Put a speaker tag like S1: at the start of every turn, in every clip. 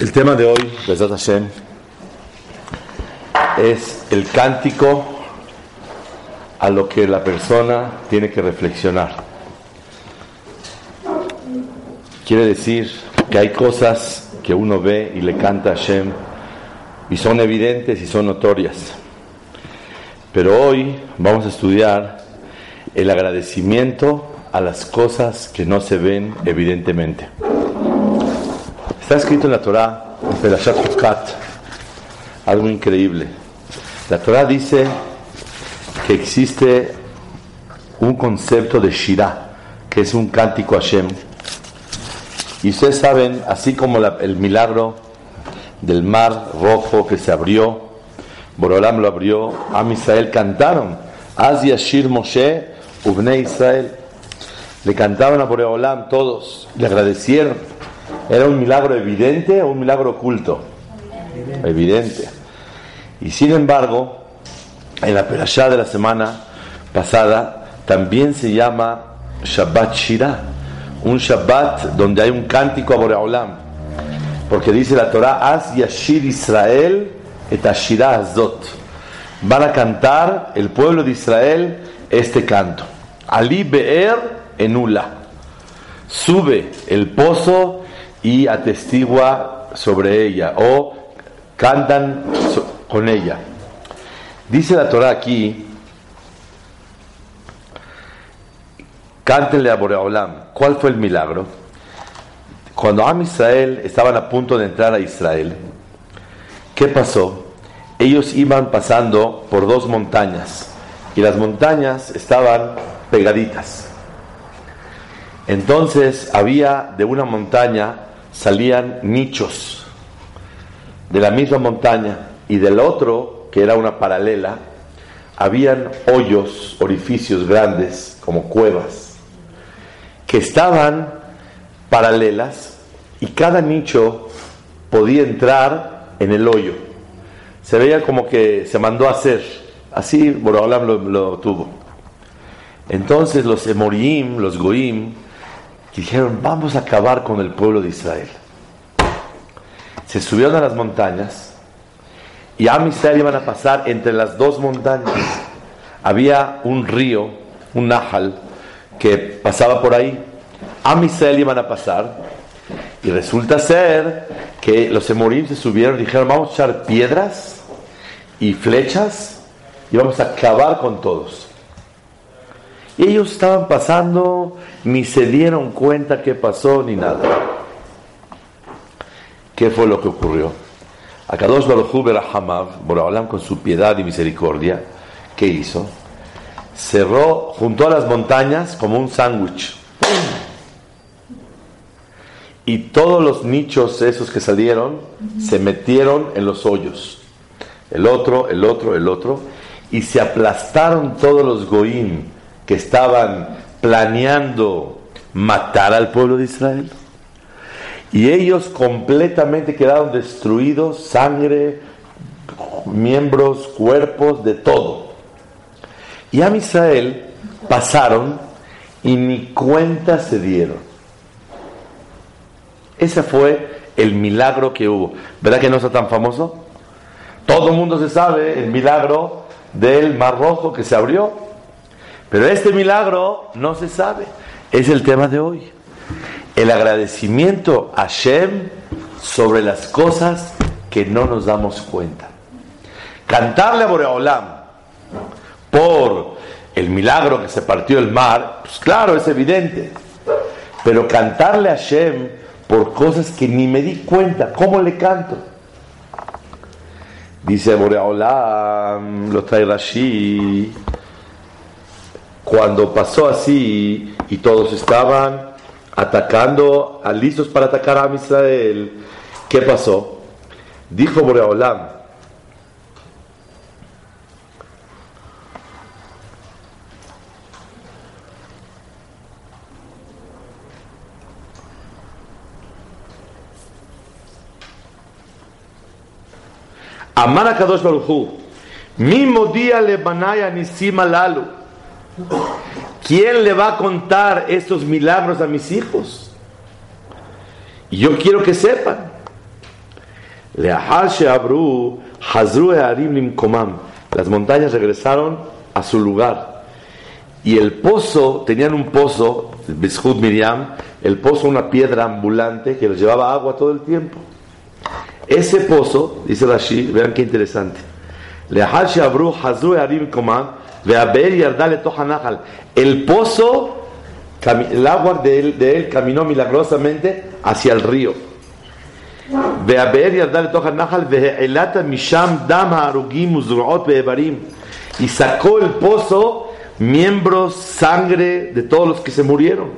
S1: El tema de hoy, Besat Hashem, es el cántico a lo que la persona tiene que reflexionar. Quiere decir que hay cosas que uno ve y le canta a Hashem y son evidentes y son notorias. Pero hoy vamos a estudiar el agradecimiento a las cosas que no se ven evidentemente. Está escrito en la Torah, en Perashat Hukat, algo increíble. La Torah dice que existe un concepto de Shirah, que es un cántico a Hashem. Y ustedes saben, así como el milagro del mar rojo que se abrió, Borolam lo abrió, Am Israel cantaron, Az Yashir Moshe, Ubne Israel. Le cantaban a Boreolam todos, le agradecieron. ¿Era un milagro evidente o un milagro oculto? Evidente. Y sin embargo, en la perashá de la semana pasada también se llama Shabbat Shirah, un Shabbat donde hay un cántico a Boreolam. Porque dice la Torah, Az Yashir Israel et Ashirah Azot. Van a cantar el pueblo de Israel este canto. Ali Be'er Enula. Sube el pozo y atestigua sobre ella o cantan con ella. Dice la Torah aquí, cántenle a Boreolam. ¿Cuál fue el milagro? Cuando Am Israel estaban a punto de entrar a Israel, ¿qué pasó? Ellos iban pasando por dos montañas y las montañas estaban pegaditas. Entonces había de una montaña salían nichos de la misma montaña y del otro, que era una paralela, habían hoyos, orificios grandes como cuevas que estaban paralelas y cada nicho podía entrar en el hoyo. Se veía como que se mandó hacer. Así Borolam lo, lo tuvo. Entonces los Emorim, los Goim, dijeron, vamos a acabar con el pueblo de Israel. Se subieron a las montañas y Am Israel iban a pasar entre las dos montañas. Había un río, un Nahal, que pasaba por ahí. Am Israel iban a pasar y resulta ser que los Emorim se subieron y dijeron, vamos a echar piedras y flechas y vamos a acabar con todos. Y ellos estaban pasando, ni se dieron cuenta qué pasó ni nada. ¿Qué fue lo que ocurrió? Akadosh Baruj Berahamav, Boraholam con su piedad y misericordia, ¿qué hizo? Cerró, juntó a las montañas como un sándwich. Y todos los nichos esos que salieron se metieron en los hoyos. El otro, el otro, el otro. Y se aplastaron todos los goim que estaban planeando matar al pueblo de Israel. Y ellos completamente quedaron destruidos, sangre, miembros, cuerpos, de todo. Y a Israel pasaron y ni cuenta se dieron. Ese fue el milagro que hubo. ¿Verdad que no está tan famoso? Todo el mundo se sabe el milagro del Mar Rojo que se abrió. Pero este milagro no se sabe. Es el tema de hoy. El agradecimiento a Shem sobre las cosas que no nos damos cuenta. Cantarle a Boreolam por el milagro que se partió el mar, pues claro, es evidente. Pero cantarle a Shem por cosas que ni me di cuenta, ¿cómo le canto? Dice Boreolam, lo trae Rashi, cuando pasó así y todos estaban atacando, listos para atacar a Israel, ¿qué pasó? Dijo Boreolam, Amar a Kadosh Baruchu, mismo día le banaya nisima lalu. ¿Quién le va a contar estos milagros a mis hijos? Y yo quiero que sepan. Las montañas regresaron a su lugar. Y el pozo, tenían un pozo, Bishud Miriam, el pozo, una piedra ambulante que les llevaba agua todo el tiempo. Ese pozo, dice Rashi, vean qué interesante. El pozo, el agua de él, de él caminó milagrosamente hacia el río. Y sacó el pozo miembros, sangre de todos los que se murieron.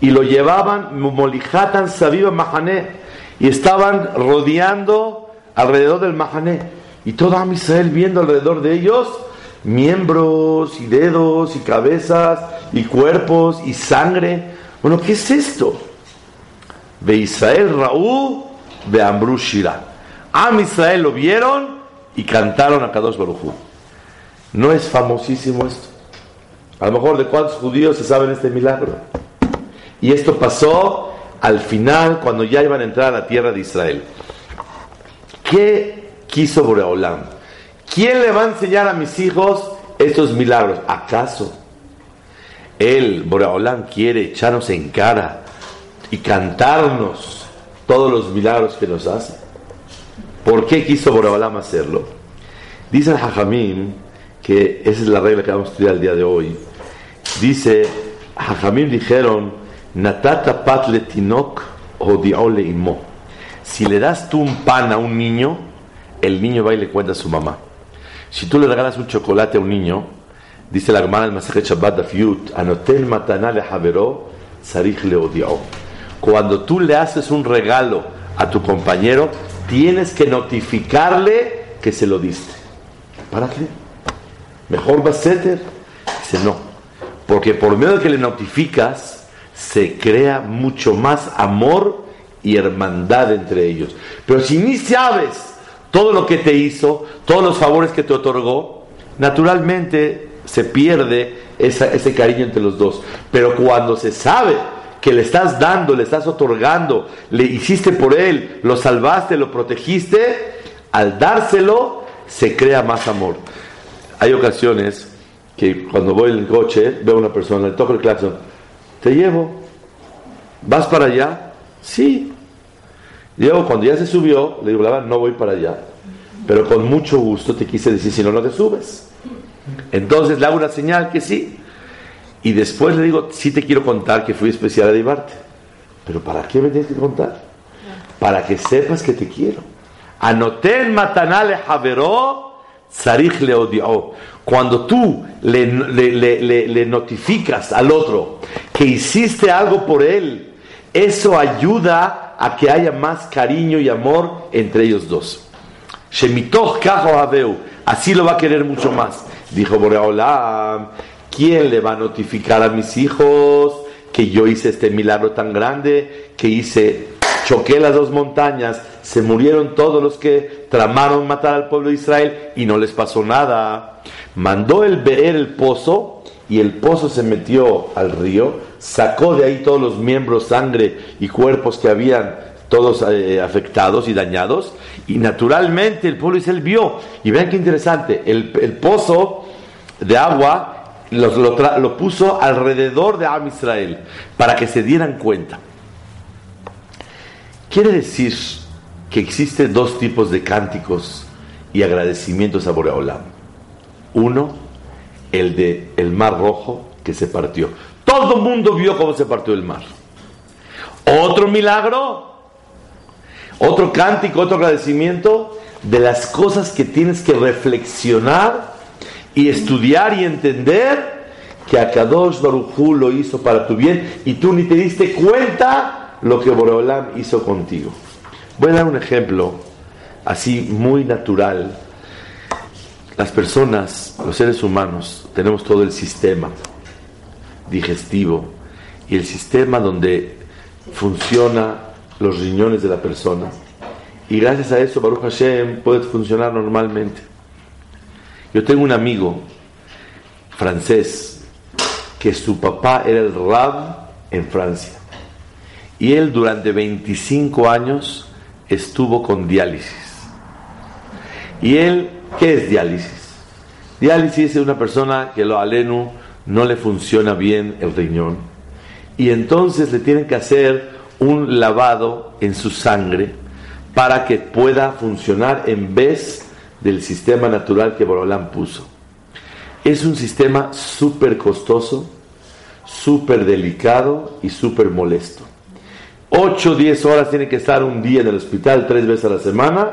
S1: Y lo llevaban, molijatan sabiva mahané y estaban rodeando alrededor del Mahané. Y todo Israel viendo alrededor de ellos miembros y dedos y cabezas y cuerpos y sangre. Bueno, ¿qué es esto? De Israel Raúl de Ambrú Shira. Am Israel lo vieron y cantaron a Kadosh Baruj No es famosísimo esto. A lo mejor de cuántos judíos se saben este milagro. Y esto pasó al final, cuando ya iban a entrar a la tierra de Israel. ¿Qué quiso Boreolam? ¿Quién le va a enseñar a mis hijos estos milagros? ¿Acaso él, Boreolam, quiere echarnos en cara y cantarnos todos los milagros que nos hace? ¿Por qué quiso Boreolam hacerlo? Dice el Hajamim, que esa es la regla que vamos a estudiar el día de hoy. Dice, Hajamim dijeron, Natata patle tinok odiole imo. Si le das tú un pan a un niño, el niño va y le cuenta a su mamá. Si tú le regalas un chocolate a un niño, dice la hermana del Masaje Shabbat Dafyut, anotel matana le javero, sarich le odió. Cuando tú le haces un regalo a tu compañero, tienes que notificarle que se lo diste. ¿Para qué? Mejor va a ser. Dice no. Porque por medio de que le notificas, se crea mucho más amor y hermandad entre ellos. Pero si ni sabes todo lo que te hizo, todos los favores que te otorgó, naturalmente se pierde ese cariño entre los dos. Pero cuando se sabe que le estás dando, le estás otorgando, le hiciste por él, lo salvaste, lo protegiste, al dárselo se crea más amor. Hay ocasiones que cuando voy en el coche, veo a una persona, le toco el claxon, te llevo. ¿Vas para allá? Sí. Llego, cuando ya se subió, le digo, no voy para allá. Pero con mucho gusto te quise decir, si no, no te subes. Entonces le hago una señal que sí. Y después le digo, sí te quiero contar que fui especial a llevarte. Pero ¿para qué me tienes que contar? Para que sepas que te quiero. Anoté en Matanale Javeró, Sarich le odió. Cuando tú le, le, notificas al otro que hiciste algo por él, eso ayuda a que haya más cariño y amor entre ellos dos. Así lo va a querer mucho más. Dijo Boreolam, ¿quién le va a notificar a mis hijos que yo hice este milagro tan grande, que hice, choqué las dos montañas, se murieron todos los que tramaron matar al pueblo de Israel y no les pasó nada? mandó el ver el pozo y el pozo se metió al río, sacó de ahí todos los miembros, sangre y cuerpos que habían todos eh, afectados y dañados, y naturalmente el pueblo Israel vio, y vean qué interesante, el, pozo de agua lo, puso alrededor de Am Israel, para que se dieran cuenta. Quiere decir que existen dos tipos de cánticos y agradecimientos a Boreolam. Uno, el de el mar rojo que se partió. Todo el mundo vio cómo se partió el mar. Otro milagro, otro cántico, otro agradecimiento de las cosas que tienes que reflexionar y estudiar y entender que Akadosh Barujú lo hizo para tu bien y tú ni te diste cuenta lo que Boreolam hizo contigo. Voy a dar un ejemplo así muy natural. Las personas, los seres humanos, tenemos todo el sistema digestivo y el sistema donde funciona los riñones de la persona. Y gracias a eso, Baruch Hashem puede funcionar normalmente. Yo tengo un amigo francés que su papá era el Rab en Francia. Y él durante 25 años estuvo con diálisis. ¿Y él qué es diálisis? Diálisis es una persona que lo alenu no le funciona bien el riñón. Y entonces le tienen que hacer un lavado en su sangre para que pueda funcionar en vez del sistema natural que Borolán puso. Es un sistema súper costoso, súper delicado y súper molesto. 8 o 10 horas tiene que estar un día en el hospital, tres veces a la semana,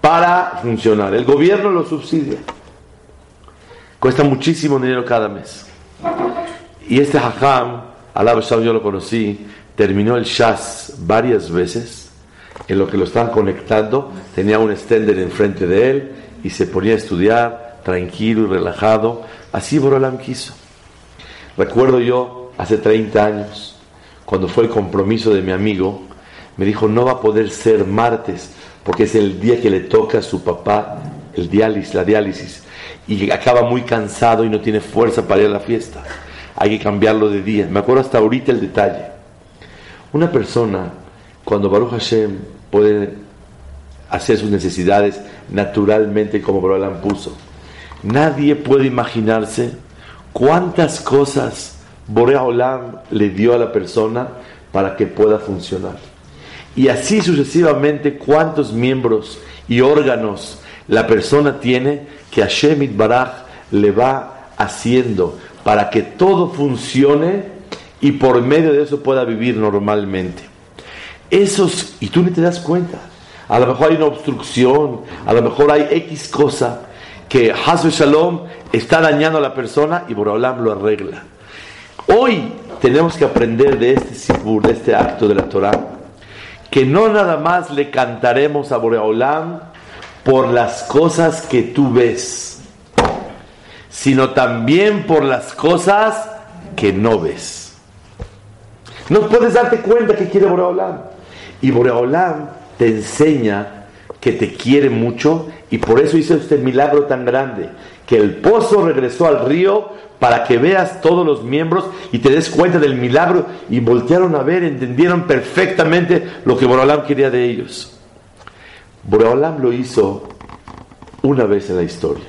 S1: para funcionar. El gobierno lo subsidia. Cuesta muchísimo dinero cada mes. Y este hajam, Alá yo lo conocí, terminó el Shas varias veces, en lo que lo estaban conectando, tenía un extender enfrente de él y se ponía a estudiar tranquilo y relajado. Así Borolam quiso. Recuerdo yo, hace 30 años, cuando fue el compromiso de mi amigo, me dijo, no va a poder ser martes, porque es el día que le toca a su papá el diálisis, la diálisis, y acaba muy cansado y no tiene fuerza para ir a la fiesta. Hay que cambiarlo de día. Me acuerdo hasta ahorita el detalle. Una persona, cuando Baruch Hashem puede hacer sus necesidades naturalmente como Borolam puso, nadie puede imaginarse cuántas cosas Borea Olam le dio a la persona para que pueda funcionar. Y así sucesivamente, cuántos miembros y órganos la persona tiene que Hashem Baraj le va haciendo para que todo funcione y por medio de eso pueda vivir normalmente. Esos, y tú ni te das cuenta, a lo mejor hay una obstrucción, a lo mejor hay X cosa que Hazbe Shalom está dañando a la persona y Borolam lo arregla. Hoy tenemos que aprender de este de este acto de la Torah, que no nada más le cantaremos a Boreolam por las cosas que tú ves, sino también por las cosas que no ves. No puedes darte cuenta que quiere Boreolam. Y Boreolam te enseña que te quiere mucho y por eso hizo este milagro tan grande. Que el pozo regresó al río para que veas todos los miembros y te des cuenta del milagro y voltearon a ver, entendieron perfectamente lo que Boreolam quería de ellos. Boreolam lo hizo una vez en la historia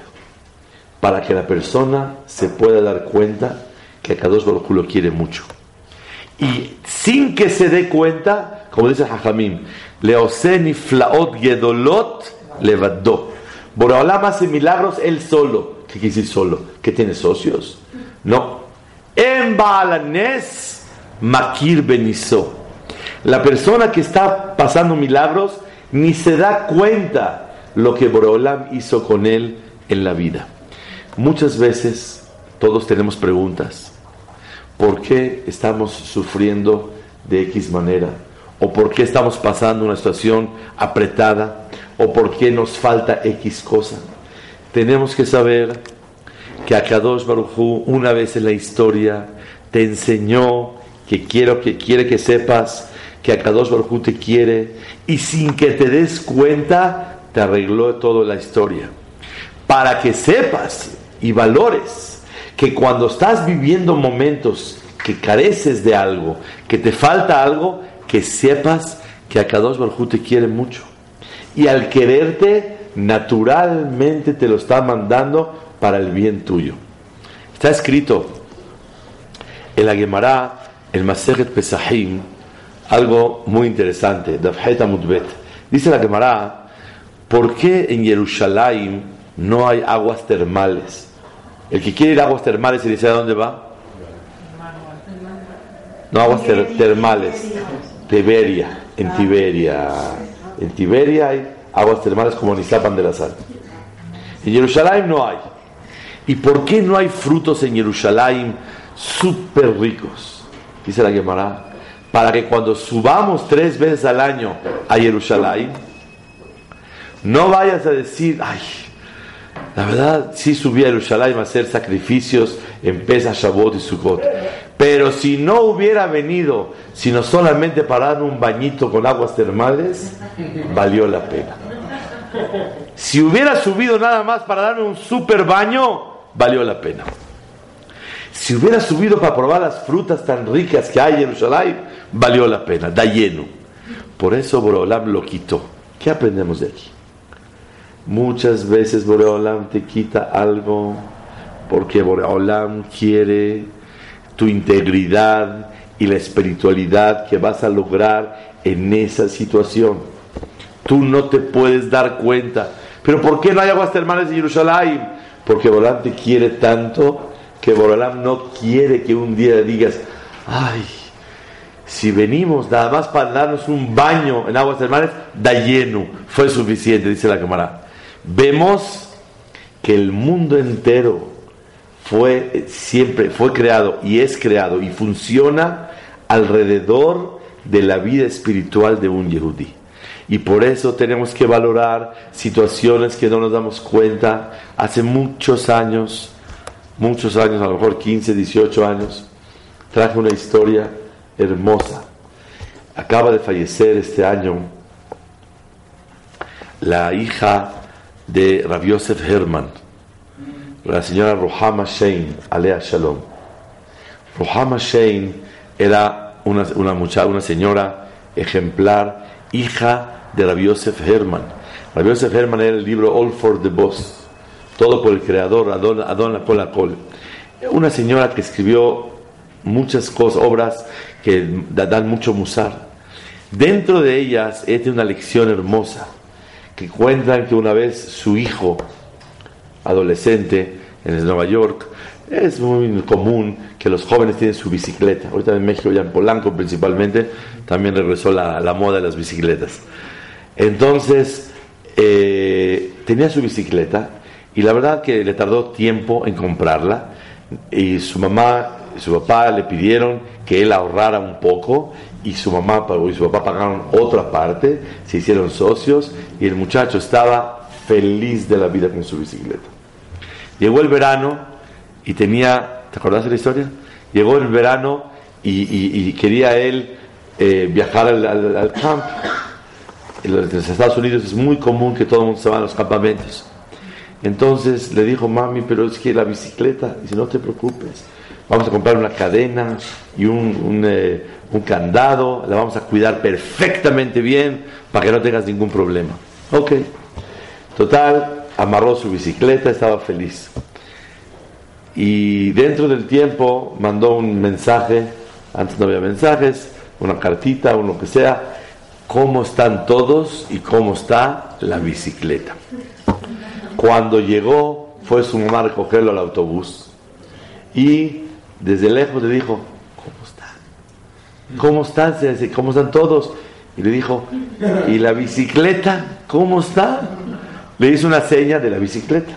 S1: para que la persona se pueda dar cuenta que Kadosh Baruj lo quiere mucho y sin que se dé cuenta, como dice Jajamim, Leoseni flaot gedolot levadó. Boreolam hace milagros él solo. ¿Qué quiere decir solo? ¿Que tiene socios? No. En Baalanes Makir Benizó. La persona que está pasando milagros ni se da cuenta lo que Boreolam hizo con él en la vida. Muchas veces todos tenemos preguntas. ¿Por qué estamos sufriendo de X manera? ¿O por qué estamos pasando una situación apretada? ¿O por qué nos falta X cosa? Tenemos que saber que Akadosh Baruchu una vez en la historia te enseñó que, quiero, que quiere que sepas que Akadosh Baruchu te quiere y sin que te des cuenta te arregló toda la historia. Para que sepas y valores que cuando estás viviendo momentos que careces de algo, que te falta algo, que sepas que Akadosh Baruj te quiere mucho. Y al quererte, naturalmente te lo está mandando para el bien tuyo. Está escrito en la Gemara, el Maseret Pesahim, algo muy interesante, Dice la Gemara, ¿por qué en Jerusalén no hay aguas termales? El que quiere ir a aguas termales y dice a dónde va. No aguas termales. Tiberia, en Tiberia. En Tiberia hay aguas termales como en Izapan de la Sal. En Jerusalén no hay. ¿Y por qué no hay frutos en Jerusalén súper ricos? Dice la Gemara. Para que cuando subamos tres veces al año a Jerusalén, no vayas a decir, ay, la verdad, sí subí a Jerusalén a hacer sacrificios en Pesa, Shabbat y Sukkot. Pero si no hubiera venido, sino solamente para dar un bañito con aguas termales, valió la pena. Si hubiera subido nada más para darme un super baño, valió la pena. Si hubiera subido para probar las frutas tan ricas que hay en Jerusalén, valió la pena, da lleno. Por eso Borolam lo quitó. ¿Qué aprendemos de aquí? Muchas veces Boreolam te quita algo porque Boreolam quiere tu integridad y la espiritualidad que vas a lograr en esa situación. Tú no te puedes dar cuenta. Pero ¿por qué no hay aguas termales en Jerusalén? Porque Boreolam te quiere tanto que Boreolam no quiere que un día digas, ay, si venimos nada más para darnos un baño en aguas termales, da lleno, fue suficiente, dice la cámara vemos que el mundo entero fue siempre fue creado y es creado y funciona alrededor de la vida espiritual de un yehudí. Y por eso tenemos que valorar situaciones que no nos damos cuenta. Hace muchos años, muchos años, a lo mejor 15, 18 años, traje una historia hermosa. Acaba de fallecer este año la hija de Rav Yosef Herman, la señora Rohama Shein, Alea Shalom. Rohama Shein era una, una, una señora ejemplar, hija de Rav Yosef Herman. Rav Yosef Herman era el libro All for the Boss, todo por el creador, Adon, Adon Col. Una señora que escribió muchas cosas, obras que dan mucho musar. Dentro de ellas, tiene una lección hermosa que cuentan que una vez su hijo adolescente en Nueva York, es muy común que los jóvenes tienen su bicicleta. Ahorita en México, ya en Polanco principalmente, también regresó la, la moda de las bicicletas. Entonces, eh, tenía su bicicleta y la verdad que le tardó tiempo en comprarla y su mamá y su papá le pidieron que él ahorrara un poco y su mamá y su papá pagaron otra parte, se hicieron socios y el muchacho estaba feliz de la vida con su bicicleta. Llegó el verano y tenía, ¿te acordás de la historia? Llegó el verano y, quería él eh, viajar al, al, campo. En los Estados Unidos es muy común que todo el mundo se va a los campamentos. Entonces le dijo, mami, pero es que la bicicleta, dice, no te preocupes, vamos a comprar una cadena y un, eh, un candado, la vamos a cuidar perfectamente bien para que no tengas ningún problema. Ok. Total, amarró su bicicleta, estaba feliz. Y dentro del tiempo mandó un mensaje, antes no había mensajes, una cartita o lo que sea, cómo están todos y cómo está la bicicleta. Cuando llegó, fue su mamá a recogerlo al autobús y desde lejos le dijo, ¿cómo están? ¿Cómo están todos? Y le dijo, ¿y la bicicleta? ¿Cómo está? Le hizo una seña de la bicicleta.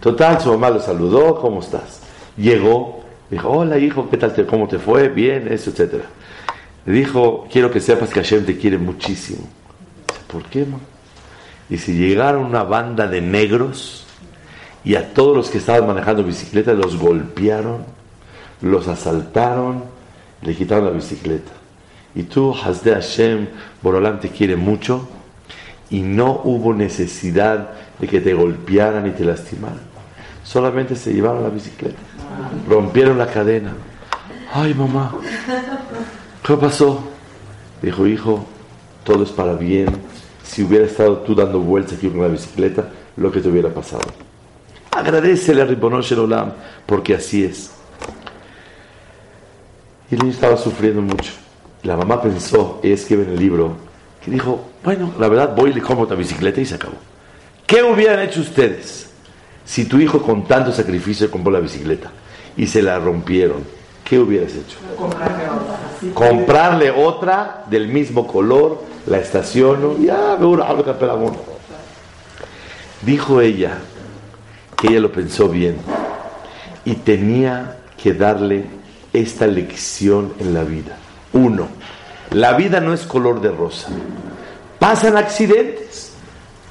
S1: Total, su mamá lo saludó, ¿cómo estás? Llegó, dijo, hola hijo, ¿qué tal? ¿Cómo te fue? Bien, eso, etcétera. Le dijo, quiero que sepas que Hashem te quiere muchísimo. ¿Por qué, mamá? Y si llegaron una banda de negros y a todos los que estaban manejando bicicleta los golpearon, los asaltaron, le quitaron la bicicleta. Y tú, Hasde Hashem, Borolam te quiere mucho y no hubo necesidad de que te golpearan y te lastimaran. Solamente se llevaron la bicicleta, rompieron la cadena. Ay, mamá, ¿qué pasó? Dijo, hijo, todo es para bien. Si hubiera estado tú dando vueltas aquí con la bicicleta, lo que te hubiera pasado. Agradecele a Ribono Olam, porque así es. Y el niño estaba sufriendo mucho. La mamá pensó, ella escribe en el libro, que dijo, bueno, la verdad voy y le compro otra bicicleta y se acabó. ¿Qué hubieran hecho ustedes si tu hijo con tanto sacrificio compró la bicicleta y se la rompieron? ¿Qué hubieras hecho? Comprarle otra, del mismo color, la estaciono y ah, Dijo ella que ella lo pensó bien y tenía que darle esta lección en la vida. Uno, la vida no es color de rosa. Pasan accidentes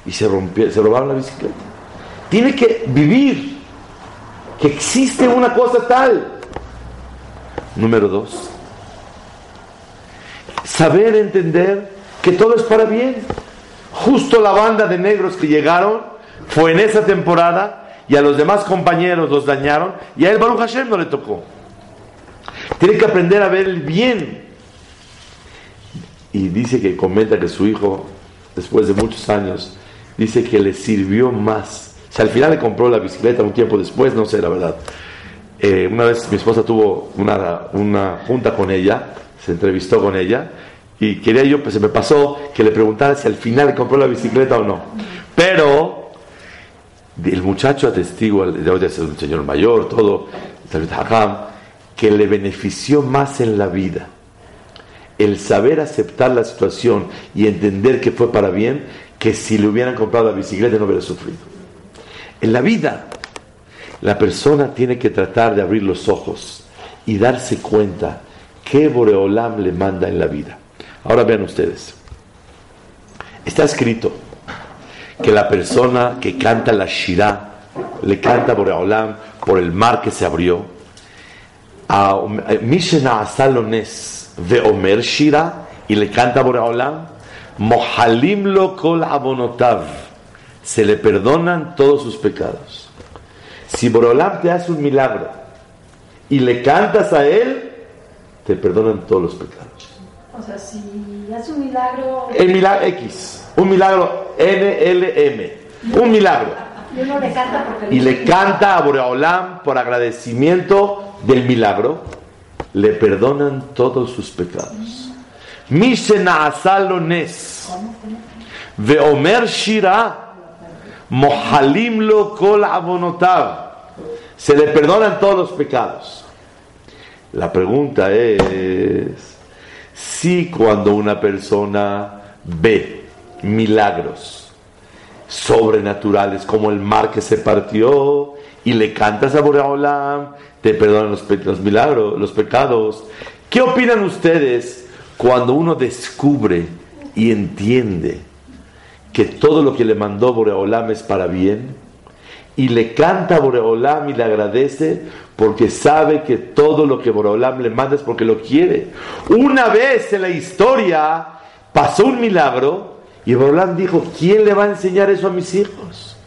S1: y se rompió, se robaron la bicicleta. Tiene que vivir que existe una cosa tal. Número dos, saber entender que todo es para bien. Justo la banda de negros que llegaron fue en esa temporada y a los demás compañeros los dañaron y a él Baruch Hashem no le tocó. Tiene que aprender a ver el bien. Y dice que comenta que su hijo, después de muchos años, dice que le sirvió más. O sea, al final le compró la bicicleta un tiempo después, no sé la verdad. Eh, una vez mi esposa tuvo una, una junta con ella, se entrevistó con ella y quería yo, pues se me pasó que le preguntara si al final compró la bicicleta o no. Pero el muchacho atestigo, de ser un señor mayor, todo, que le benefició más en la vida el saber aceptar la situación y entender que fue para bien, que si le hubieran comprado la bicicleta no hubiera sufrido. En la vida, la persona tiene que tratar de abrir los ojos y darse cuenta qué Boreolam le manda en la vida. Ahora vean ustedes. Está escrito que la persona que canta la Shirah le canta Boreolam por el mar que se abrió. A Mishena de Omer Shira y le canta Boreolam. Mohalim lo kol abonotav. Se le perdonan todos sus pecados. Si Boreolam te hace un milagro y le cantas a él, te perdonan todos los pecados.
S2: O sea, si hace un milagro.
S1: El milagro X. Un milagro NLM. Un milagro.
S2: Y uno le canta porque
S1: Y le canta a Boreolam por agradecimiento del milagro. Le perdonan todos sus pecados. Mishena asalones. Veomer shira. Mohalim lo kol abonotav. Se le perdonan todos los pecados. La pregunta es si cuando una persona ve milagros sobrenaturales como el mar que se partió y le cantas a Boreolam, te perdonan los, los milagros, los pecados. ¿Qué opinan ustedes cuando uno descubre y entiende que todo lo que le mandó Boreolam es para bien? y le canta a Boreolam y le agradece porque sabe que todo lo que Boreolam le manda es porque lo quiere. Una vez en la historia pasó un milagro y Boreolam dijo, ¿quién le va a enseñar eso a mis hijos?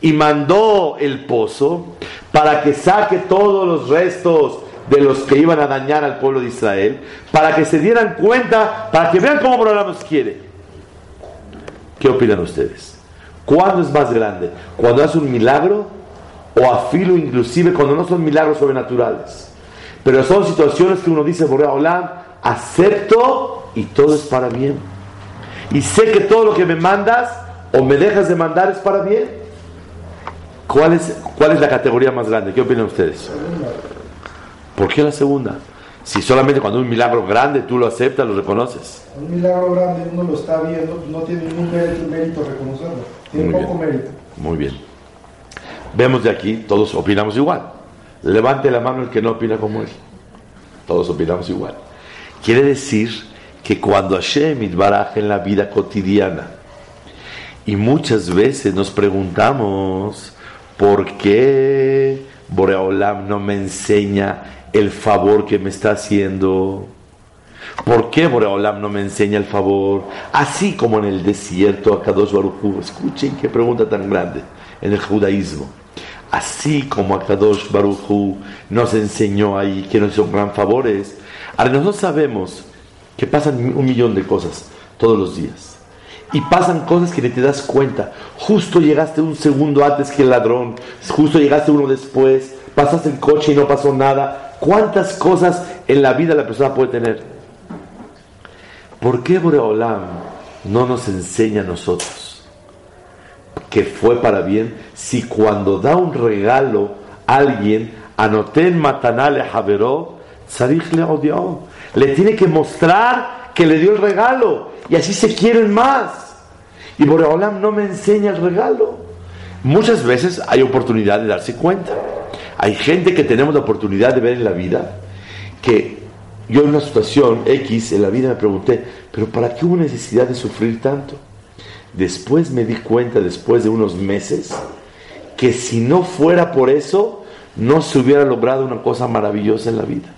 S1: Y mandó el pozo para que saque todos los restos de los que iban a dañar al pueblo de Israel, para que se dieran cuenta, para que vean cómo Boreolam los quiere. ¿Qué opinan ustedes? ¿Cuándo es más grande? ¿Cuando hace un milagro o a filo inclusive cuando no son milagros sobrenaturales? Pero son situaciones que uno dice, Borea acepto y todo es para bien. Y sé que todo lo que me mandas o me dejas de mandar es para bien. ¿Cuál es, cuál es la categoría más grande? ¿Qué opinan ustedes? ¿Por qué la segunda? Si solamente cuando un milagro grande tú lo aceptas, lo reconoces.
S3: Un milagro grande uno lo está viendo, no tiene ningún mérito reconocerlo. Tiene
S1: Muy
S3: poco
S1: bien.
S3: mérito.
S1: Muy bien. Vemos de aquí, todos opinamos igual. Levante la mano el que no opina como él. Todos opinamos igual. Quiere decir que cuando Hashem baraja en la vida cotidiana y muchas veces nos preguntamos por qué Boreolam no me enseña el favor que me está haciendo. ¿Por qué Boreolam no me enseña el favor? Así como en el desierto, a Kadosh Baruj Hu. Escuchen qué pregunta tan grande en el judaísmo. Así como a Kadosh Baruj Hu nos enseñó ahí que nos hizo gran favores. Ahora nosotros sabemos que pasan un millón de cosas todos los días. Y pasan cosas que ni te das cuenta. Justo llegaste un segundo antes que el ladrón. Justo llegaste uno después. Pasaste el coche y no pasó nada. ¿Cuántas cosas en la vida la persona puede tener? ¿Por qué Boreolam no nos enseña a nosotros que fue para bien si cuando da un regalo a alguien, anoten matanale le le tiene que mostrar que le dio el regalo y así se quieren más. Y Boreolam no me enseña el regalo. Muchas veces hay oportunidad de darse cuenta. Hay gente que tenemos la oportunidad de ver en la vida que yo en una situación X en la vida me pregunté, pero ¿para qué hubo necesidad de sufrir tanto? Después me di cuenta, después de unos meses, que si no fuera por eso, no se hubiera logrado una cosa maravillosa en la vida.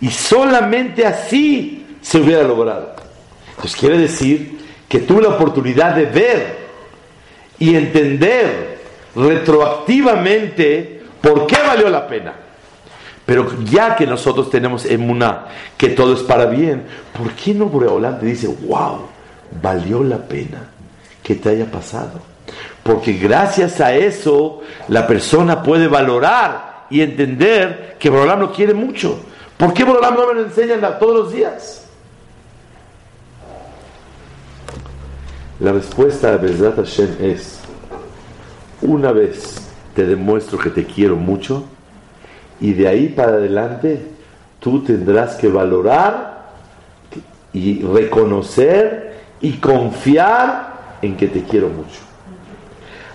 S1: Y solamente así se hubiera logrado. Entonces quiere decir que tuve la oportunidad de ver y entender retroactivamente por qué valió la pena. Pero ya que nosotros tenemos emuná, que todo es para bien, ¿por qué no Boreolán te dice, wow, valió la pena que te haya pasado? Porque gracias a eso la persona puede valorar y entender que Boreolán lo quiere mucho. ¿Por qué Boreolán no me lo enseña todos los días? La respuesta a Bezrat Hashem es, una vez te demuestro que te quiero mucho y de ahí para adelante tú tendrás que valorar y reconocer y confiar en que te quiero mucho.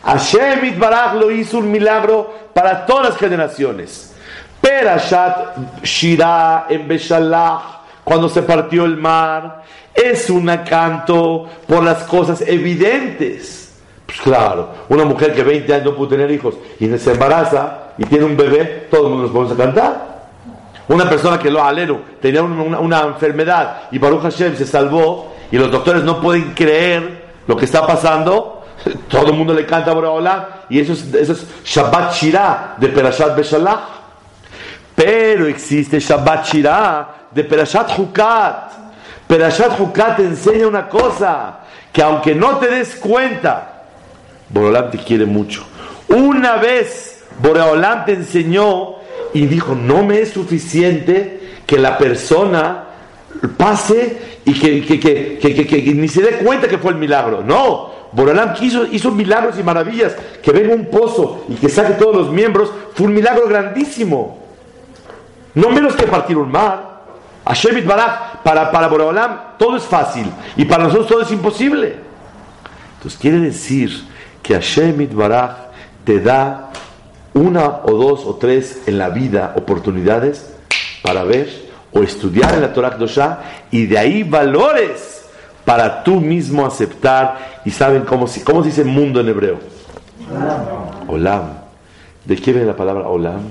S1: Hashem Itbaraj lo hizo un milagro para todas las generaciones. Perashat Shirah en Beshalach, cuando se partió el mar, es un canto por las cosas evidentes. Pues claro, una mujer que 20 años no pudo tener hijos y se embaraza y tiene un bebé, todo el mundo nos podemos a cantar. Una persona que lo alero tenía una, enfermedad y Baruch Hashem se salvó y los doctores no pueden creer lo que está pasando, todo el mundo le canta a Boreolam y eso es, eso es Shabbat Shirah de Perashat Beshalach. Pero existe Shabbat Shirah de Perashat Hukat. Perashat Hukat te enseña una cosa, que aunque no te des cuenta, Boreolam te quiere mucho. Una vez Boreolam te enseñó y dijo, no me es suficiente que la persona pase y que, ni se dé cuenta que fue el milagro. No, Boreolam hizo, hizo milagros y maravillas, que venga un pozo y que saque todos los miembros, fue un milagro grandísimo. No menos que partir un mar. Hashem Baraj, para, para Boreolam todo es fácil y para nosotros todo es imposible. Entonces quiere decir que Hashem Baraj te da una o dos o tres en la vida oportunidades para ver o estudiar en la Torah Kdoshá y de ahí valores para tú mismo aceptar. ¿Y saben cómo, cómo se dice mundo en hebreo? Olam. ¿De qué viene la palabra olam?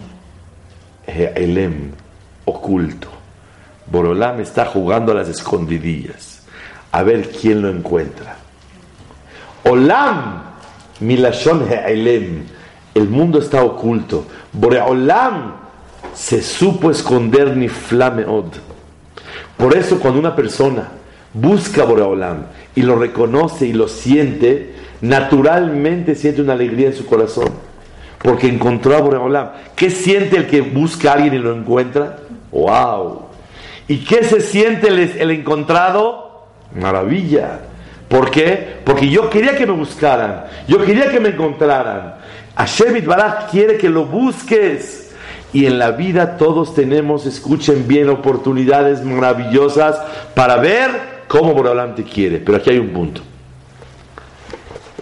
S1: Elem, oculto. Borolam está jugando a las escondidillas, a ver quién lo encuentra. Olam, milashon Elem, el mundo está oculto. Boreolam se supo esconder ni flameod. Por eso cuando una persona busca Boreolam y lo reconoce y lo siente, naturalmente siente una alegría en su corazón. Porque encontró a Boreolam. ¿Qué siente el que busca a alguien y lo encuentra? ¡Wow! ¿Y qué se siente el, encontrado? Maravilla. ¿Por qué? Porque yo quería que me buscaran, yo quería que me encontraran. Hashem Baraj quiere que lo busques. Y en la vida todos tenemos, escuchen bien, oportunidades maravillosas para ver cómo Boraholam te quiere. Pero aquí hay un punto.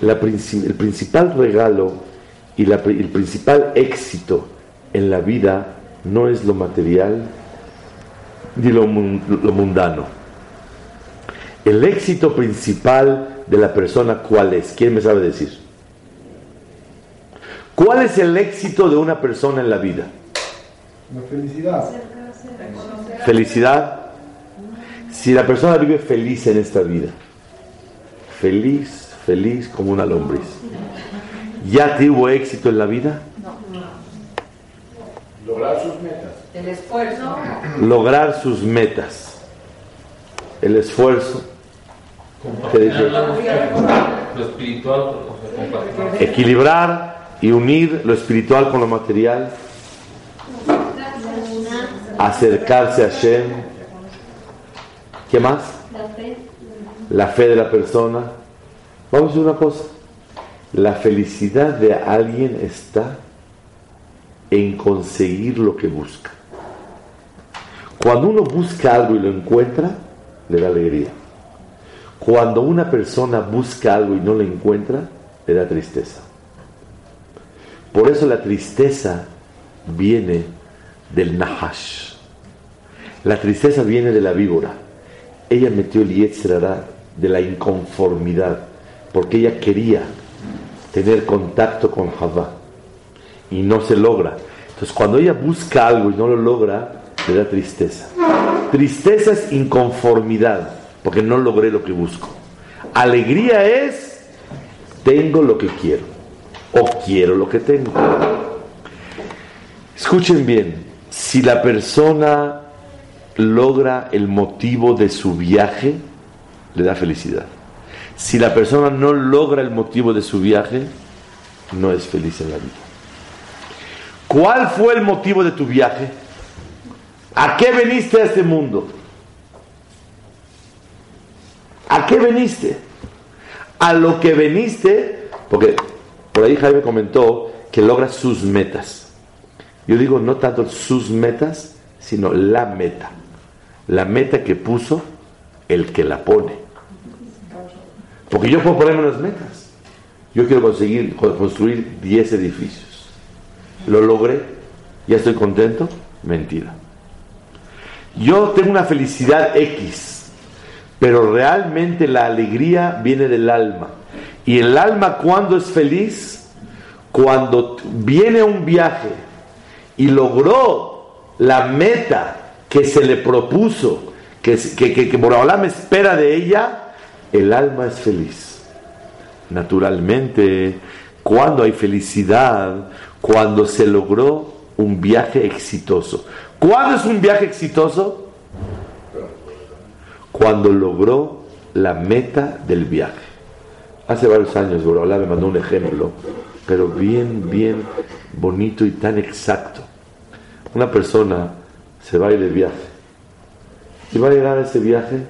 S1: el principal regalo y el principal éxito en la vida no es lo material, ni lo, mundano. El éxito principal de la persona, ¿cuál es? ¿Quién me sabe decir? ¿Cuál es el éxito de una persona en la vida?
S3: La felicidad.
S1: Felicidad. Si la persona vive feliz en esta vida, feliz, feliz como una lombriz, ¿ya tuvo éxito en la vida?
S3: Lograr sus metas.
S2: El esfuerzo.
S1: Lograr sus metas. El esfuerzo.
S4: Lo espiritual,
S1: Equilibrar y unir lo espiritual con lo material. Acercarse a Shem. ¿Qué más?
S2: La fe.
S1: La fe de la persona. Vamos a decir una cosa. La felicidad de alguien está en conseguir lo que busca. Cuando uno busca algo y lo encuentra, le da alegría. Cuando una persona busca algo y no lo encuentra, le da tristeza. Por eso la tristeza viene del Nahash. La tristeza viene de la víbora. Ella metió el Yetzirah de la inconformidad, porque ella quería tener contacto con Javá y no se logra. Entonces, cuando ella busca algo y no lo logra, le da tristeza. Tristeza es inconformidad, porque no logré lo que busco. Alegría es, tengo lo que quiero, o quiero lo que tengo. Escuchen bien, si la persona logra el motivo de su viaje, le da felicidad. Si la persona no logra el motivo de su viaje, no es feliz en la vida. ¿Cuál fue el motivo de tu viaje? ¿A qué veniste a este mundo? ¿A qué veniste? A lo que veniste, porque por ahí Jaime comentó que logra sus metas. Yo digo no tanto sus metas, sino la meta. La meta que puso el que la pone. Porque yo puedo ponerme unas metas. Yo quiero conseguir construir 10 edificios. Lo logré. ¿Ya estoy contento? Mentira. Yo tengo una felicidad X, pero realmente la alegría viene del alma. Y el alma cuando es feliz, cuando viene un viaje y logró la meta que se le propuso, que, que, que, que espera de ella, el alma es feliz. Naturalmente, cuando hay felicidad, cuando se logró un viaje exitoso. ¿Cuándo es un viaje exitoso? Cuando logró la meta del viaje. Hace varios años, Borolá me mandó un ejemplo, pero bien, bien bonito y tan exacto. Una persona se va a de viaje y va a llegar a ese viaje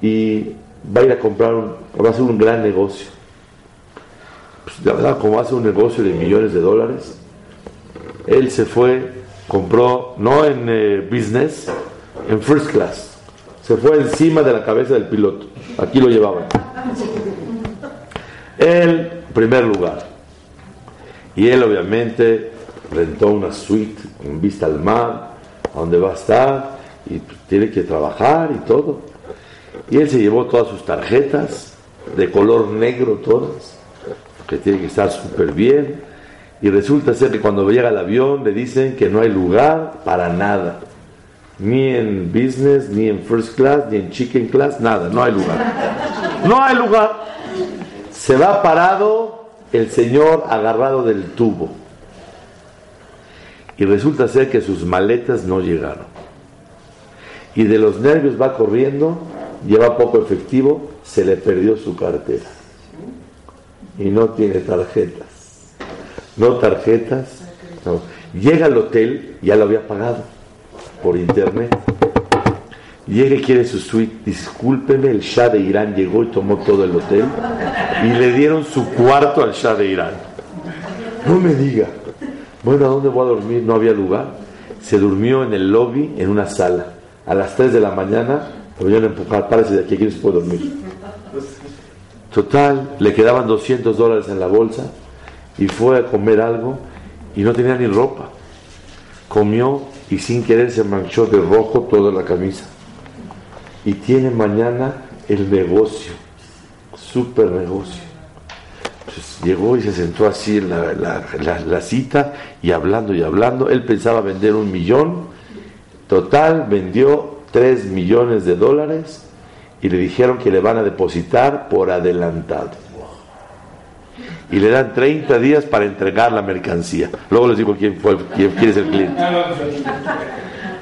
S1: y va a ir a comprar, un, va a hacer un gran negocio. Pues, la verdad, como hace un negocio de millones de dólares, él se fue, compró, no en eh, business, en first class. Se fue encima de la cabeza del piloto. Aquí lo llevaban. El primer lugar. Y él obviamente rentó una suite con vista al mar, donde va a estar, y tiene que trabajar y todo. Y él se llevó todas sus tarjetas, de color negro todas, que tiene que estar súper bien y resulta ser que cuando llega el avión le dicen que no hay lugar para nada. Ni en business, ni en first class, ni en chicken class, nada, no hay lugar. No hay lugar. Se va parado el señor agarrado del tubo. Y resulta ser que sus maletas no llegaron. Y de los nervios va corriendo, lleva poco efectivo, se le perdió su cartera. Y no tiene tarjetas no tarjetas. Llega al hotel, ya lo había pagado por internet. Llega y quiere su suite. Discúlpeme, el Shah de Irán llegó y tomó todo el hotel y le dieron su cuarto al Shah de Irán. No me diga. Bueno, ¿a dónde voy a dormir? No había lugar. Se durmió en el lobby, en una sala. A las 3 de la mañana lo vieron empujar. Párese de aquí, aquí se puede dormir. Total, le quedaban 200 dólares en la bolsa y fue a comer algo y no tenía ni ropa. Comió y sin querer se manchó de rojo toda la camisa. Y tiene mañana el negocio, super negocio. Pues llegó y se sentó así en la, la, cita y hablando y hablando. Él pensaba vender un millón. Total, vendió tres millones de dólares y le dijeron que le van a depositar por adelantado y le dan 30 días para entregar la mercancía. Luego les digo quién, fue, quién, es el cliente.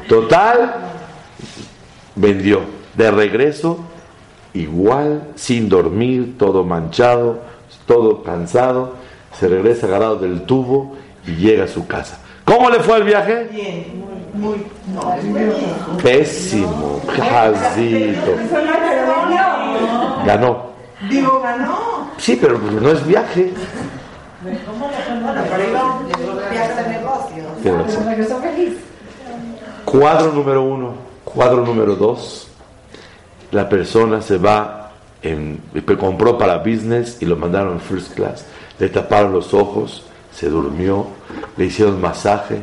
S1: Total, vendió. De regreso, igual, sin dormir, todo manchado, todo cansado, se regresa agarrado del tubo y llega a su casa. ¿Cómo le fue el viaje?
S5: Bien, muy, muy,
S1: no, Pésimo, jazito. Ganó.
S5: Digo, ganó.
S1: Sí, pero no es viaje. Cuadro número uno, cuadro número dos. La persona se va, en, compró para business y lo mandaron en first class. Le taparon los ojos, se durmió, le hicieron masaje,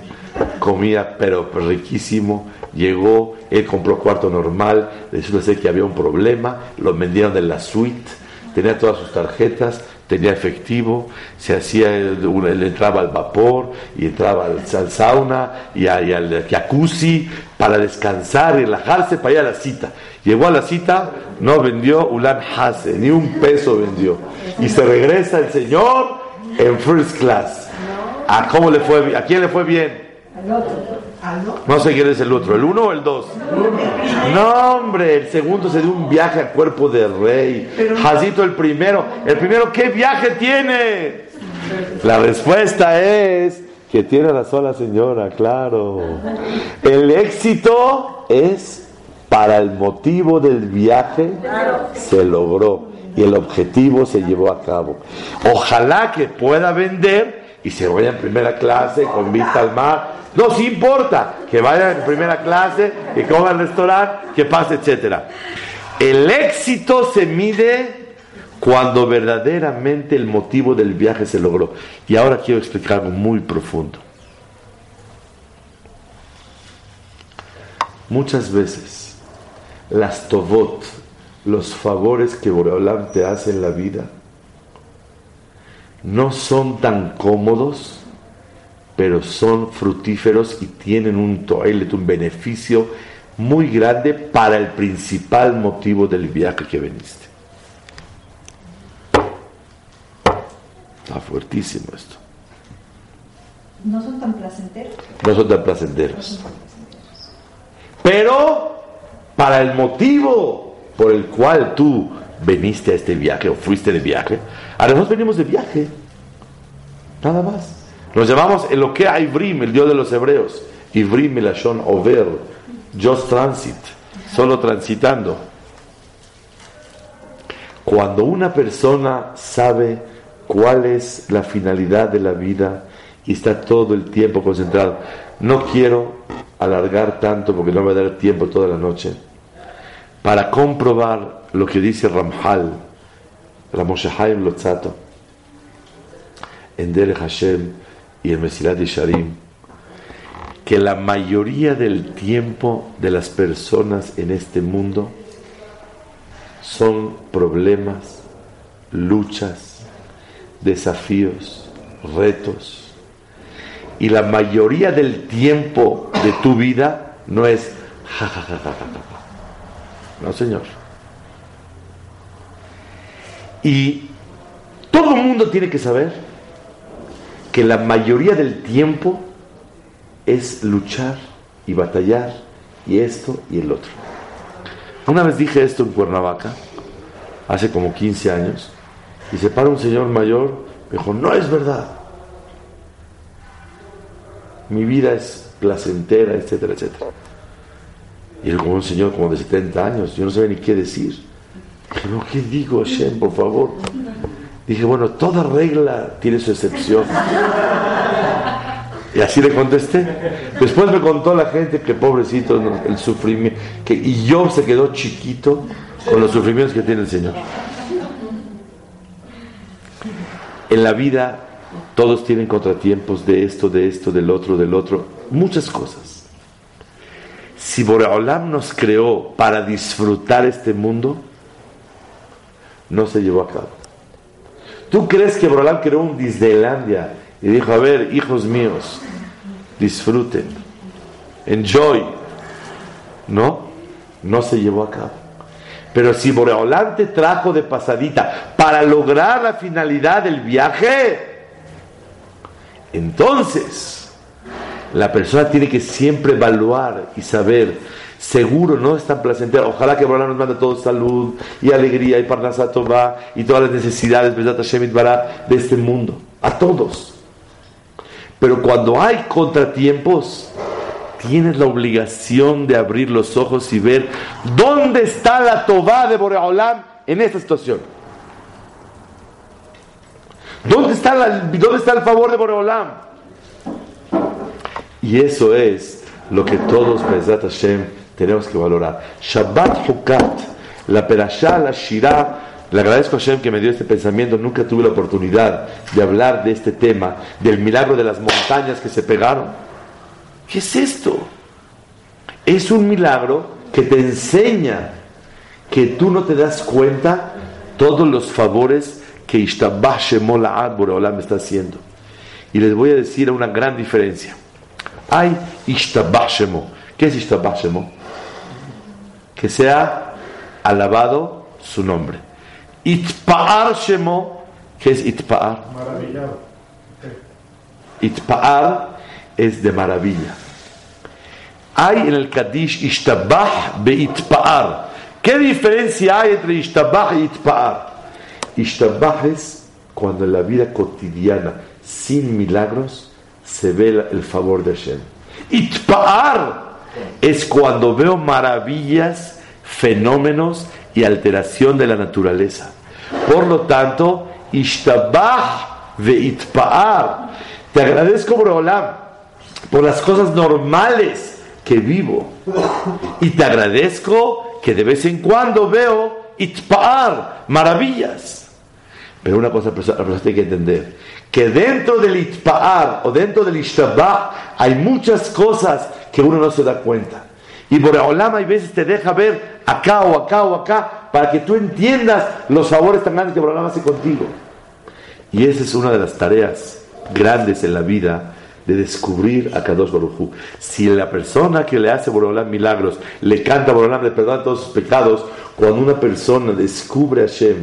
S1: comía pero riquísimo, llegó, él compró cuarto normal, resulta ser que había un problema, lo vendieron en la suite, tenía todas sus tarjetas, tenía efectivo, se hacía, él entraba al vapor y entraba al, al sauna y, y al jacuzzi para descansar, relajarse para ir a la cita. Llegó a la cita, no vendió Ulan Hase, ni un peso vendió. Y se regresa el señor en first class. ¿A cómo le fue? ¿A quién le fue bien? No sé quién es el otro, el uno o el dos. No, hombre, el segundo se dio un viaje a cuerpo de rey. Jacito el primero. El primero, ¿qué viaje tiene? La respuesta es que tiene la sola señora, claro. El éxito es para el motivo del viaje se logró y el objetivo se llevó a cabo. Ojalá que pueda vender y se vaya en primera clase con vista al mar. No, sí importa que vaya en primera clase, que coma al restaurante, que pase, etcétera. El éxito se mide cuando verdaderamente el motivo del viaje se logró. Y ahora quiero explicar algo muy profundo. Muchas veces las tovot, los favores que Boreolam te hace en la vida, no son tan cómodos, pero son fructíferos y tienen un toilet, un beneficio muy grande para el principal motivo del viaje que veniste. Está fuertísimo esto.
S2: No son tan placenteros.
S1: No son tan placenteros. Pero para el motivo por el cual tú veniste a este viaje o fuiste de viaje, además venimos de viaje. Nada más. Nos llamamos Eloque Ivrim, el Dios de los hebreos. Ivrim Melashon Over, Just Transit, solo transitando. Cuando una persona sabe cuál es la finalidad de la vida y está todo el tiempo concentrado, no quiero alargar tanto porque no me va a dar tiempo toda la noche, para comprobar lo que dice Ramoshe Haim Lotzato, en Derech Hashem y en Mesilat Yesharim, que la mayoría del tiempo de las personas en este mundo son problemas, luchas, desafíos, retos. Y la mayoría del tiempo de tu vida no es ja, ja, ja, ja, ja. No, señor. Y todo el mundo tiene que saber que la mayoría del tiempo es luchar y batallar y esto y el otro. Una vez dije esto en Cuernavaca, hace como 15 años, y se para un señor mayor, me dijo, no es verdad. Mi vida es placentera, etcétera, etcétera. Y él como un señor como de 70 años, yo no sabía ni qué decir. No, ¿qué digo, Shem, por favor? Dije, bueno, toda regla tiene su excepción. Y así le contesté. Después me contó la gente que pobrecito el sufrimiento, que y yo se quedó chiquito con los sufrimientos que tiene el Señor. En la vida todos tienen contratiempos de esto, de esto, del otro, del otro, muchas cosas. Si Boreolam nos creó para disfrutar este mundo, no se llevó a cabo. ¿Tú crees que Boreolam creó un Disneylandia y dijo, a ver, hijos míos, disfruten, enjoy? No, no se llevó a cabo. Pero si Boreolam te trajo de pasadita para lograr la finalidad del viaje, entonces la persona tiene que siempre evaluar y saber, seguro no es tan placentero, ojalá que Boreolam nos mande todo salud y alegría y parnasatová y todas las necesidades de este mundo, a todos. Pero cuando hay contratiempos, tienes la obligación de abrir los ojos y ver dónde está la Tobá de Boreolam en esta situación. ¿Dónde está, ¿Dónde está el favor de Boreolam? Y eso es lo que todos, Hashem, tenemos que valorar. Shabbat Hukat, la Perashá, la Shirah, Le agradezco a Hashem que me dio este pensamiento. Nunca tuve la oportunidad de hablar de este tema, del milagro de las montañas que se pegaron. ¿Qué es esto? Es un milagro que te enseña que tú no te das cuenta todos los favores que Ishtabah Shemola'ad Boreolam está haciendo. Y les voy a decir una gran diferencia. Hay Ishtabah Shemo. ¿Qué es Ishtabah Shemo? Que sea alabado su nombre. Itpa'ar Shemo. ¿Qué es Itpa'ar?
S3: Maravillado.
S1: Itpa'ar es de maravilla. Hay en el Kadish Ishtabah be Itpa'ar. ¿Qué diferencia hay entre Ishtabah y Itpa'ar? Ishtabah es cuando en la vida cotidiana, sin milagros, se ve el favor de Hashem. Itpa'ar es cuando veo maravillas, fenómenos y alteración de la naturaleza. Por lo tanto, Ishtabah ve Itpa'ar. Te agradezco, Brolam, por las cosas normales que vivo. Y te agradezco que de vez en cuando veo Itpa'ar, maravillas. Pero una cosa la persona tiene que entender, que dentro del Itpa'ar o dentro del Ishtabah hay muchas cosas que uno no se da cuenta. Y Boreolam hay veces te deja ver acá o acá o acá para que tú entiendas los favores tan grandes que Boreolam hace contigo. Y esa es una de las tareas grandes en la vida de descubrir a Kadosh Baruj Si la persona que le hace Boreolam milagros, le canta a Boreolam, le perdona todos sus pecados, cuando una persona descubre a Hashem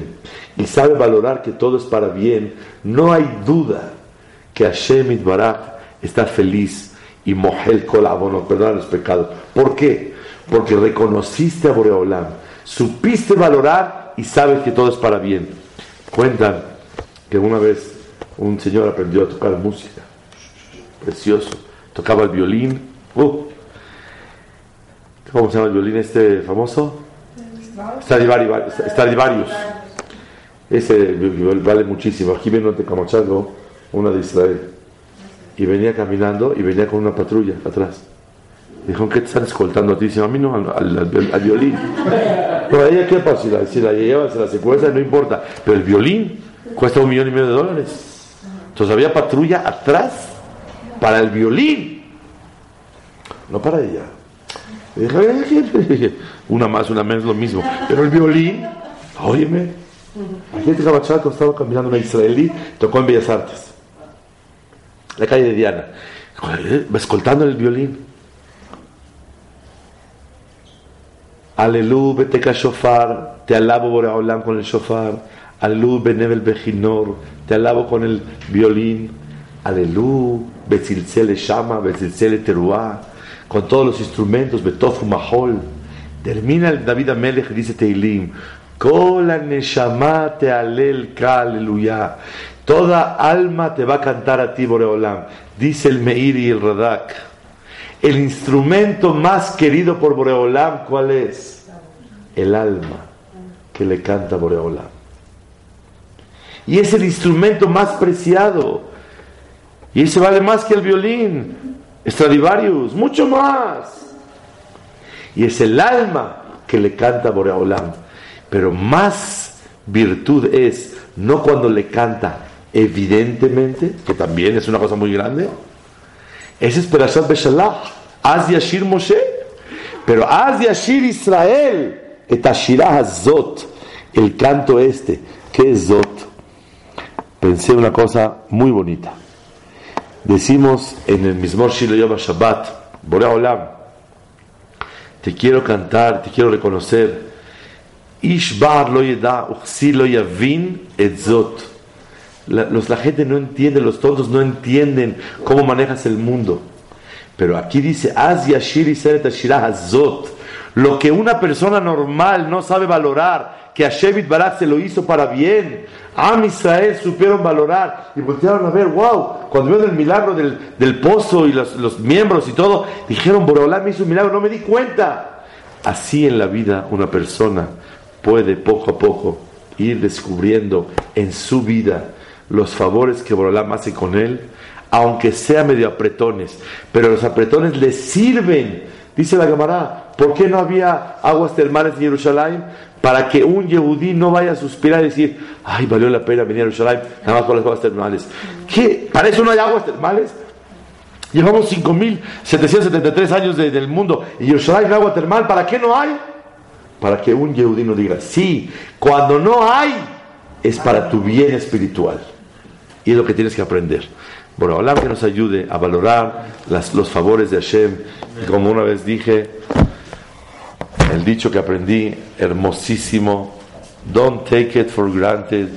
S1: y sabe valorar que todo es para bien, no hay duda que Hashem Itbaraj está feliz y Mohel Kol Abono, perdona los pecados. ¿Por qué? Porque reconociste a Boreolam, supiste valorar y sabes que todo es para bien. Cuentan que una vez un señor aprendió a tocar música, precioso, tocaba el violín. Uh. ¿Cómo se llama el violín este famoso? Stradivarius. Stradivarius. Ese vale muchísimo. Aquí viene un tecamachango, una de Israel. Y venía caminando y venía con una patrulla atrás. Dijo, ¿qué te están escoltando a ti? Dice, a mí no, al, al, al violín. Pero ella, ¿qué pasa? Si la, si la se la secuestra, no importa. Pero el violín cuesta un millón y medio de dólares. Entonces había patrulla atrás para el violín, no para ella. Una más, una menos, lo mismo. Pero el violín, óyeme, aquí en Cabachaco estaba caminando una israelí, tocó en Bellas Artes, la calle de Diana, escoltando el violín. Aleluya, beteca shofar, te alabo Boreolam con el shofar. Aleluya, benevel bejinor, te alabo con el violín. Aleluya, betzilzele shama, betzilzele teruá, con todos los instrumentos, betofu mahol. Termina David Amelech dice Teilim, Kola neshama te alel ka, aleluya. Toda alma te va a cantar a ti, Boreolam. Dice el Meir y el Radak. El instrumento más querido por Boreolam, ¿cuál es? El alma que le canta a Boreolam. Y es el instrumento más preciado. Y ese vale más que el violín. Stradivarius, mucho más. Y es el alma que le canta a Boreolam. Pero más virtud es no cuando le canta evidentemente, que también es una cosa muy grande. Ese es Perashat Beshalach. Az Yashir Moshe. Pero Az Yashir Israel. Et Ashirah Zot. El canto este. ¿Qué es Zot? Pensé una cosa muy bonita. Decimos en el mismo Shilo Yom Shabbat, Borea Olam, te quiero cantar, te quiero reconocer. Ish bar lo yeda, uxi lo yavin et zot. La, los, la gente no entiende, los tontos no entienden cómo manejas el mundo. Pero aquí dice. Lo que una persona normal no sabe valorar, que Hashem Barak se lo hizo para bien. Am Israel supieron valorar y voltearon a ver, wow, cuando vieron el milagro del, del pozo y los, los, miembros y todo, dijeron, Boreolam me hizo un milagro, no me di cuenta. Así en la vida una persona puede poco a poco ir descubriendo en su vida los favores que Boreolam hace con él, aunque sea medio apretones, pero los apretones le sirven. Dice la Gemara, ¿por qué no había aguas termales en Jerusalén? para que un yehudí no vaya a suspirar y decir, ay, valió la pena venir a Jerusalén, nada más por las aguas termales. ¿Qué? ¿Para eso no hay aguas termales? Llevamos 5.773 años de- del mundo y Jerusalén agua termal, ¿para qué no hay? Para que un yehudí no diga, sí, cuando no hay, es para tu bien espiritual. Y es lo que tienes que aprender. Bueno, hablar que nos ayude a valorar las- los favores de Hashem. Y como una vez dije, el dicho que aprendí, hermosísimo, don't take it for granted,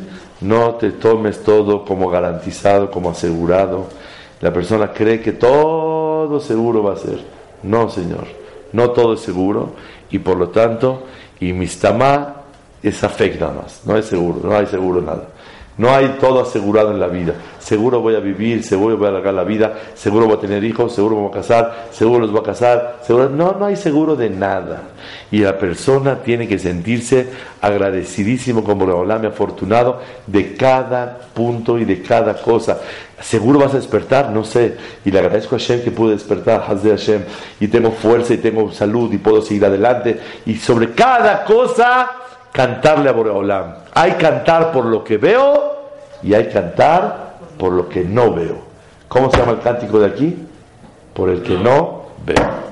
S1: no te tomes todo como garantizado, como asegurado. La persona cree que todo seguro va a ser. No, Señor, no todo es seguro y por lo tanto, y mistama es afecta más, no es seguro, no hay seguro nada. No hay todo asegurado en la vida. Seguro voy a vivir, seguro voy a alargar la vida, seguro voy a tener hijos, seguro me voy a casar, seguro los voy a casar, seguro... No, no hay seguro de nada. Y la persona tiene que sentirse agradecidísimo como me afortunado de cada punto y de cada cosa. Seguro vas a despertar, no sé. Y le agradezco a Hashem que pude despertar, Haz de Hashem, y tengo fuerza y tengo salud y puedo seguir adelante. Y sobre cada cosa cantarle a Boreolam. Hay cantar por lo que veo y hay cantar por lo que no veo. ¿Cómo se llama el cántico de aquí? Por el que no veo.